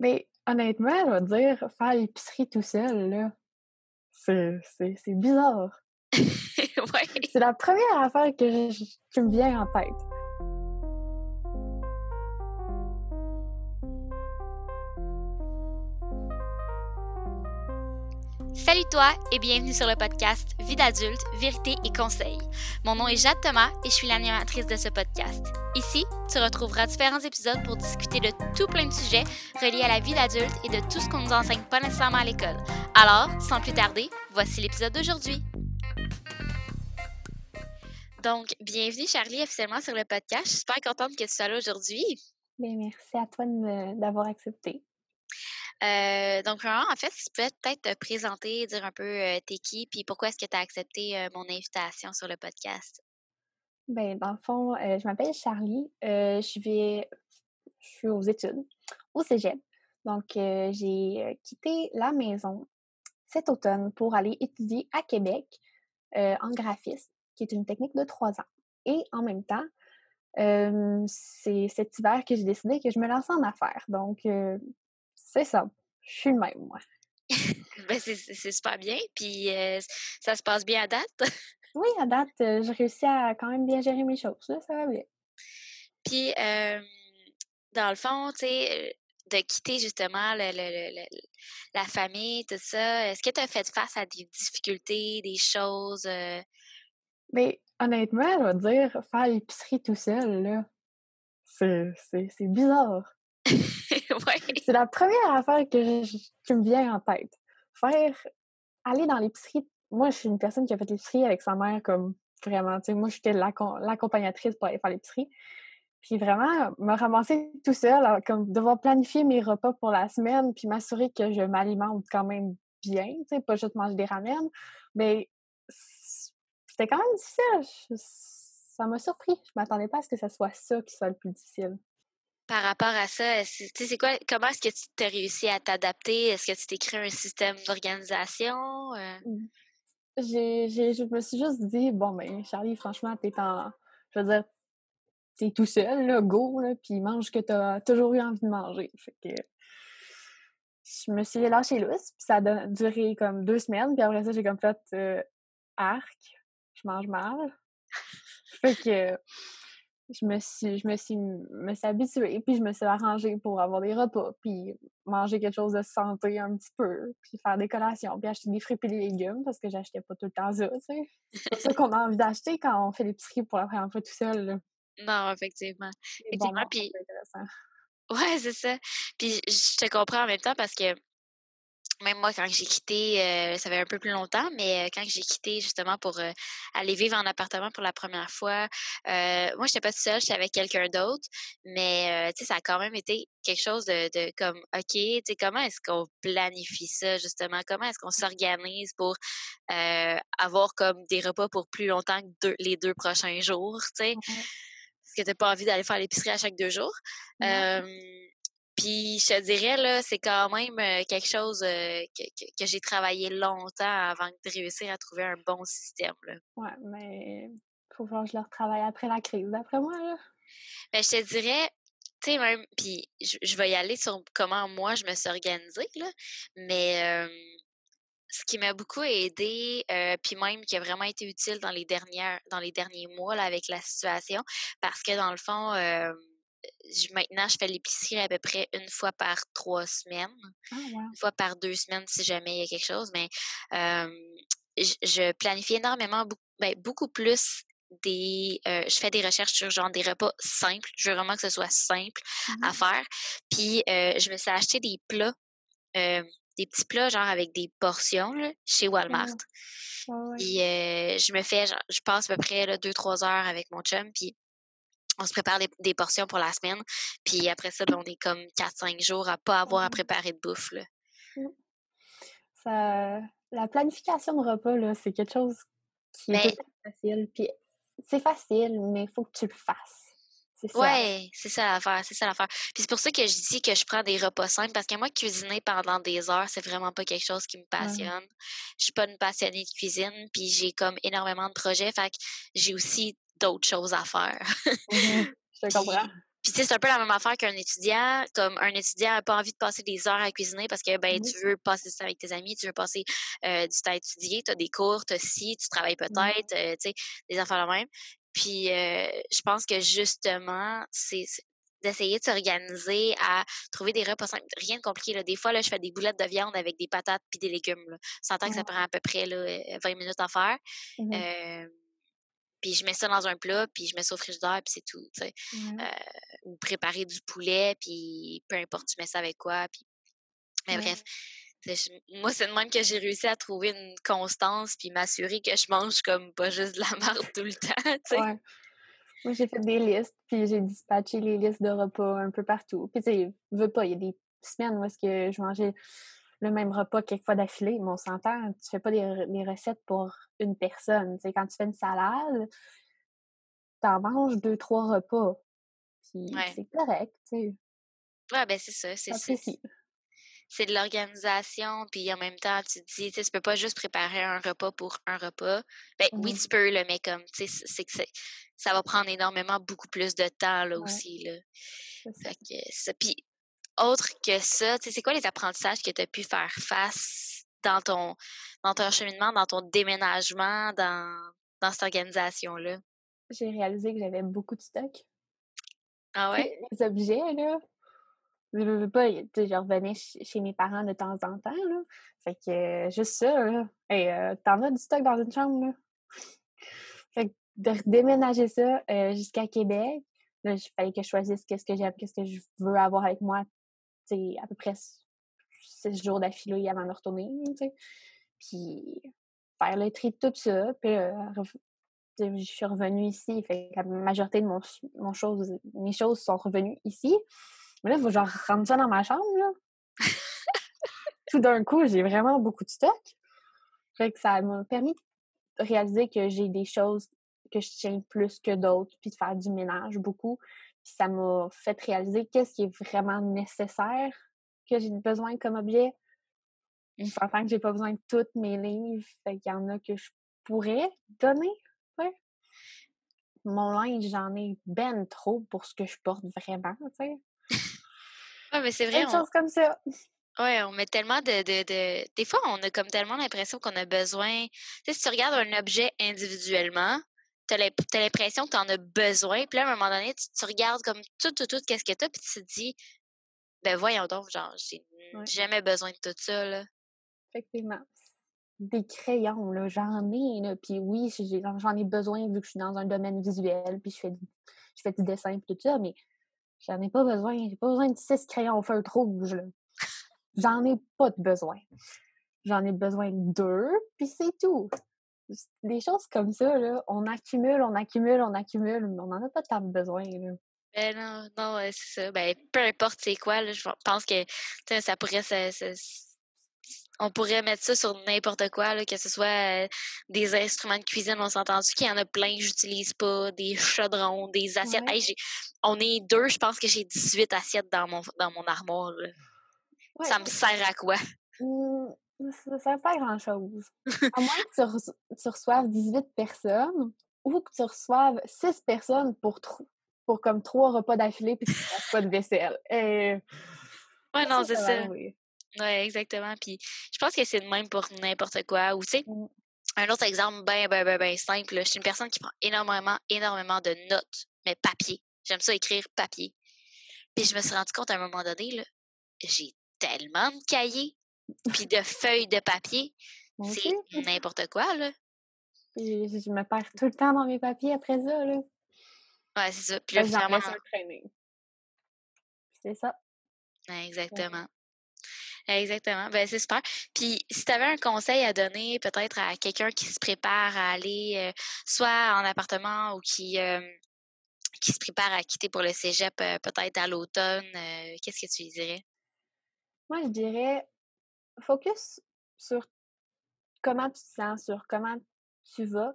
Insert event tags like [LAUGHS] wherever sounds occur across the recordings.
Mais honnêtement, je vais dire, faire l'épicerie tout seul, là, c'est bizarre. [LAUGHS] ouais. C'est la première affaire que je, qui me vient en tête. Salut toi et bienvenue sur le podcast Vie d'adulte, vérité et conseils. Mon nom est Jade Thomas et je suis l'animatrice de ce podcast. Ici, tu retrouveras différents épisodes pour discuter de tout plein de sujets reliés à la vie d'adulte et de tout ce qu'on nous enseigne pas nécessairement à l'école. Alors, sans plus tarder, voici l'épisode d'aujourd'hui. Donc, bienvenue Charlie officiellement sur le podcast. Je suis super contente que tu sois là aujourd'hui. Merci à toi d'avoir accepté. Euh, donc, en fait, si tu peux peut-être te présenter, dire un peu euh, t'es qui, puis pourquoi est-ce que tu as accepté euh, mon invitation sur le podcast? Bien, dans le fond, je m'appelle Charlie. je, vais, je suis aux études, au cégep. Donc, j'ai quitté la maison cet automne pour aller étudier à Québec en graphisme, qui est une technique de trois ans. Et en même temps, c'est cet hiver que j'ai décidé que je me lançais en affaires. Donc, c'est ça. Je suis le même, moi. [LAUGHS] ben, c'est super bien. Puis euh, ça se passe bien à date? [LAUGHS] oui, à date, euh, j'ai réussi à quand même bien gérer mes choses. ça va bien. Puis, dans le fond, tu sais, de quitter justement la famille, tout ça, est-ce que tu as fait face à des difficultés, des choses? Mais honnêtement, je vais dire, faire l'épicerie tout seul, là, c'est bizarre. [LAUGHS] C'est la première affaire que qui me vient en tête. Faire aller dans l'épicerie. Moi, je suis une personne qui a fait l'épicerie avec sa mère comme vraiment. Tu sais, moi, j'étais l'accompagnatrice pour aller faire l'épicerie. Puis vraiment, me ramasser tout seul, comme devoir planifier mes repas pour la semaine, puis m'assurer que je m'alimente quand même bien, tu sais, pas juste manger des ramen. Mais c'était quand même difficile. ça m'a surpris. Je m'attendais pas à ce que ce soit ça qui soit le plus difficile par rapport à ça, c'est quoi, comment est-ce que tu t'es réussi à t'adapter? Est-ce que tu t'es créé un système d'organisation? Euh? Mmh. J'ai, je me suis juste dit, bon, ben, Charlie, franchement, t'es en, je veux dire, t'es tout seul, là, go, là, puis mange ce que t'as toujours eu envie de manger. Fait que, je me suis lâché lousse, puis ça a duré comme deux semaines, puis après ça, j'ai comme fait euh, arc, je mange mal. fait que, je me suis, je me suis, me suis habituée, puis je me suis arrangée pour avoir des repas, puis manger quelque chose de santé un petit peu, puis faire des collations, puis acheter des fruits et des légumes, parce que j'achetais pas tout le temps ça, tu sais. C'est ça qu'on a envie d'acheter quand on fait l'épicerie pour la première fois tout seul, Non, effectivement. Effectivement, puis... Ouais, c'est ça. Puis je te comprends en même temps parce que même moi, quand j'ai quitté, euh, ça fait un peu plus longtemps, mais euh, quand j'ai quitté justement pour euh, aller vivre en appartement pour la première fois, moi, je n'étais pas toute seule, j'étais avec quelqu'un d'autre, mais tu sais, ça a quand même été quelque chose de, de comme, OK, tu sais, comment est-ce qu'on planifie ça, justement? Comment est-ce qu'on s'organise pour avoir comme des repas pour plus longtemps que les deux prochains jours, tu sais? Parce que tu n'as pas envie d'aller faire l'épicerie à chaque deux jours. Puis je te dirais, là, c'est quand même euh, quelque chose euh, que, j'ai travaillé longtemps avant de réussir à trouver un bon système. Là. Ouais, mais faut voir que je le retravaille après la crise, d'après moi. Là. Mais je te dirais, tu sais, même, puis je, vais y aller sur comment moi je me suis organisée, là, mais ce qui m'a beaucoup aidé, euh, puis même qui a vraiment été utile dans les dernières, dans les derniers mois là, avec la situation, parce que dans le fond, maintenant, je fais l'épicerie à peu près une fois par trois semaines, ah, une fois par deux semaines si jamais il y a quelque chose, mais je, planifie énormément, ben, beaucoup, plus des je fais des recherches sur genre des repas simples. Je veux vraiment que ce soit simple à mmh faire. Puis je me suis acheté des plats des petits plats genre avec des portions chez Walmart. puis je me fais je passe à peu près deux trois heures avec mon chum puis on se prépare des, portions pour la semaine. Puis après ça, ben, on est comme 4-5 jours à pas avoir à préparer de bouffe. Là. Mmh. Ça, la planification de repas, c'est quelque chose qui est facile. Puis c'est facile, mais il faut que tu le fasses. Ouais, c'est ça l'affaire, c'est ça l'affaire. Puis c'est pour ça que je dis que je prends des repas simples parce que moi, cuisiner pendant des heures, c'est vraiment pas quelque chose qui me passionne. Je suis pas une passionnée de cuisine, puis j'ai comme énormément de projets, fait que j'ai aussi d'autres choses à faire. Mmh je comprends. Puis, c'est un peu la même affaire qu'un étudiant. Comme un étudiant n'a pas envie de passer des heures à cuisiner parce que, ben, tu veux passer du temps avec tes amis, tu veux passer euh, du temps à étudier, tu as des cours, tu si, tu travailles peut-être, euh, tu sais, des affaires la même. Puis, euh, je pense que justement, c'est d'essayer de s'organiser à trouver des repas simples. Rien de compliqué. Là. Des fois, là, je fais des boulettes de viande avec des patates puis des légumes. Là. que ça prend à peu près là, 20 minutes à faire. Puis je mets ça dans un plat, puis je mets ça au frigidaire, puis c'est tout, tu sais. Euh, ou préparer du poulet, puis peu importe, tu mets ça avec quoi, puis... Mais bref, moi, c'est de même que j'ai réussi à trouver une constance, puis m'assurer que je mange comme pas juste de la [LAUGHS] merde tout le temps, tu sais. Ouais. Moi, j'ai fait des listes, puis j'ai dispatché les listes de repas un peu partout. Puis, tu sais, veux pas, il y a des semaines où est-ce que je mangeais le même repas quelques fois d'affilée, mais on s'entend, tu fais pas des, recettes pour une personne. sais, quand tu fais une salade, tu en manges deux, trois repas. Puis c'est correct, tu sais. Ouais, ben c'est ça. C'est c'est de l'organisation, puis en même temps, tu te dis, tu peux pas juste préparer un repas pour un repas. Ben oui, mmh tu peux, le mais comme, tu sais, c'est que ça va prendre énormément beaucoup plus de temps, là, aussi, là. Fait que ça. Puis autre que ça, c'est quoi les apprentissages que tu as pu faire face dans ton, dans ton cheminement, dans ton déménagement, dans, dans cette organisation-là? J'ai réalisé que j'avais beaucoup de stock. Ah ouais? Les objets, là. Je veux pas, je revenais chez mes parents de temps en temps, là. Fait que, euh, juste ça, là. Hey, euh, t'en as du stock dans une chambre, là. Fait que de déménager ça euh, jusqu'à Québec, là, il fallait que je choisisse qu'est-ce que j'aime, qu'est-ce que je veux avoir avec moi à peu près six jours d'affilée avant de retourner, Puis faire le tri de tout ça, puis euh, je suis revenue ici, fait la majorité de mon, mon chose, mes choses sont revenues ici. Mais là, il faut que je rentre ça dans ma chambre, là. [LAUGHS] Tout d'un coup, j'ai vraiment beaucoup de stock. Fait que ça m'a permis de réaliser que j'ai des choses que je tiens plus que d'autres, puis de faire du ménage beaucoup ça m'a fait réaliser qu'est-ce qui est vraiment nécessaire que j'ai besoin comme objet. Je s'entend que j'ai pas besoin de tous mes livres. Fait qu'il y en a que je pourrais donner. Ouais. Mon linge, j'en ai ben trop pour ce que je porte vraiment, tu sais. [LAUGHS] ouais, mais c'est vrai. Des choses comme ça. Ouais, on met tellement de, de, de, Des fois, on a comme tellement l'impression qu'on a besoin. Tu sais, si tu regardes un objet individuellement, tu as l'impression que tu en as besoin. Puis là, à un moment donné, tu, regardes comme tout, tout, tout, qu'est-ce que tu as, puis tu te dis, ben voyons donc, genre, j'ai jamais besoin de tout ça, là. Effectivement. Des crayons, là, j'en ai, là. Puis oui, j'en ai besoin vu que je suis dans un domaine visuel, puis je fais, je fais du dessin, et tout ça, mais j'en ai pas besoin. J'ai pas besoin de six crayons feutre rouge, là. J'en ai pas de besoin. J'en ai besoin de deux, puis c'est tout des choses comme ça, là, on accumule, on accumule, on accumule, mais on n'en a pas tant besoin. Là. Ben non, non, c'est ça. Ben, peu importe c'est quoi, là, je pense que ça pourrait on pourrait mettre ça sur n'importe quoi, là, que ce soit euh, des instruments de cuisine, on s'entend qu'il y en a plein que j'utilise pas, des chaudrons, des assiettes. on est deux, je pense que j'ai 18 assiettes dans mon, dans mon armoire. ça me sert à quoi? Mmh, ça ne sert pas à grand-chose. [LAUGHS] À moins que tu, reçoives 18 personnes ou que tu reçoives 6 personnes pour, pour comme trois repas d'affilée puis que tu fasses pas de vaisselle. Et... [LAUGHS] Ouais, non, c'est ça. Oui. Ouais, exactement. Puis je pense que c'est le même pour n'importe quoi. Ou tu sais, mmh. un autre exemple bien, bien, bien, bien simple. Je suis une personne qui prend énormément, énormément de notes, mais papier. J'aime ça écrire papier. Puis je me suis rendu compte à un moment donné, j'ai tellement de cahiers puis de feuilles de papier. C'est n'importe quoi, là. je me perds tout le temps dans mes papiers après ça, là. Ouais, c'est ça. Puis là, finalement... C'est ça. Exactement. Exactement. Ben, c'est super. Puis, si tu avais un conseil à donner peut-être à quelqu'un qui se prépare à aller euh, soit en appartement ou qui, euh, qui se prépare à quitter pour le cégep euh, peut-être à l'automne, qu'est-ce que tu lui dirais? Moi, je dirais focus sur comment tu te sens, sur comment tu vas,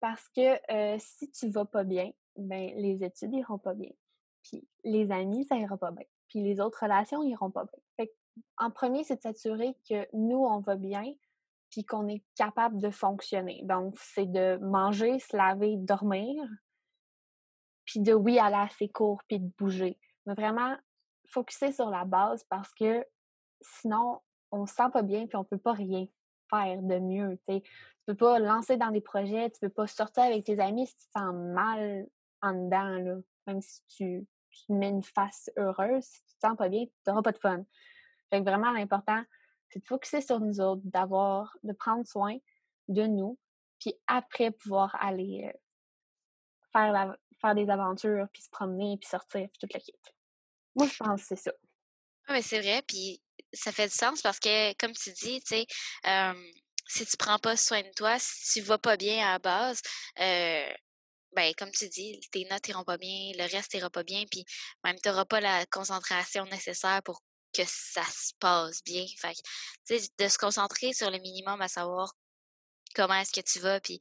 parce que si tu vas pas bien, ben les études iront pas bien, puis les amis ça ira pas bien, puis les autres relations iront pas bien. Fait en premier, c'est de s'assurer que nous on va bien, puis qu'on est capable de fonctionner. Donc c'est de manger, se laver, dormir, puis de oui, aller assez court, puis de bouger. Mais vraiment, focuser sur la base parce que sinon, on se sent pas bien, puis on peut pas rien faire de mieux. Tu peux pas lancer dans des projets, tu peux pas sortir avec tes amis si tu te sens mal en dedans, là. Même si tu, mets une face heureuse, si tu te sens pas bien, tu n'auras pas de fun. Fait vraiment, l'important, c'est de focuser sur nous autres, d'avoir, de prendre soin de nous, puis après pouvoir aller euh, faire, la, faire des aventures, puis se promener, puis sortir, puis toute la quête. Moi, je pense que c'est ça. Oui, mais c'est vrai, puis ça fait du sens parce que, comme tu dis, tu sais, si tu prends pas soin de toi, si tu vas pas bien à la base, ben, comme tu dis, tes notes iront pas bien, le reste ira pas bien, puis même tu n'auras pas la concentration nécessaire pour que ça se passe bien. Fait sais, de se concentrer sur le minimum à savoir comment est-ce que tu vas, puis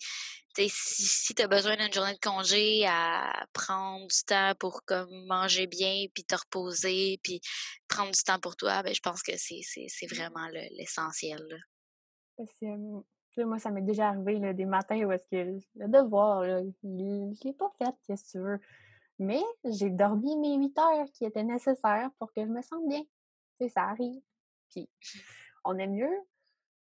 si, si tu as besoin d'une journée de congé, à prendre du temps pour comme manger bien, puis te reposer, puis prendre du temps pour toi, ben, je pense que c'est mmh. vraiment l'essentiel. Parce que, moi, ça m'est déjà arrivé là, des matins où est-ce que le devoir, là, je l'ai pas fait, qu'est-ce que tu veux. Mais j'ai dormi mes huit heures qui étaient nécessaires pour que je me sente bien. Tu ça arrive. Puis, on est mieux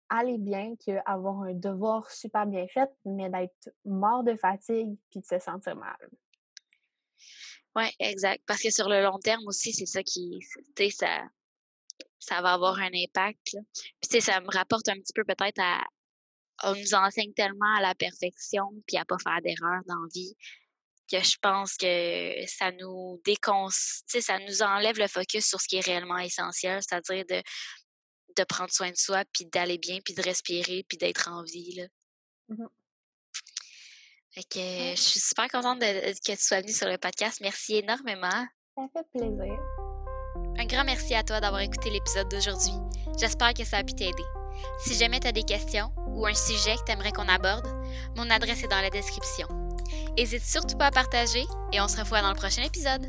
aller bien qu'avoir un devoir super bien fait, mais d'être mort de fatigue puis de se sentir mal. Oui, exact. Parce que sur le long terme aussi, c'est ça qui, tu sais, ça, ça va avoir un impact. Puis, tu sais, ça me rapporte un petit peu peut-être à, on nous enseigne tellement à la perfection puis à pas faire d'erreur dans la vie que je pense que ça nous décon... ça nous enlève le focus sur ce qui est réellement essentiel, c'est-à-dire de de prendre soin de soi, puis d'aller bien, puis de respirer, puis d'être en vie. Là. Mmh fait que je suis super contente de, que tu sois venue sur le podcast. Merci énormément. Ça fait plaisir. Un grand merci à toi d'avoir écouté l'épisode d'aujourd'hui. J'espère que ça a pu t'aider. Si jamais tu as des questions ou un sujet que tu aimerais qu'on aborde, mon adresse est dans la description. N'hésite surtout pas à partager et on se revoit dans le prochain épisode.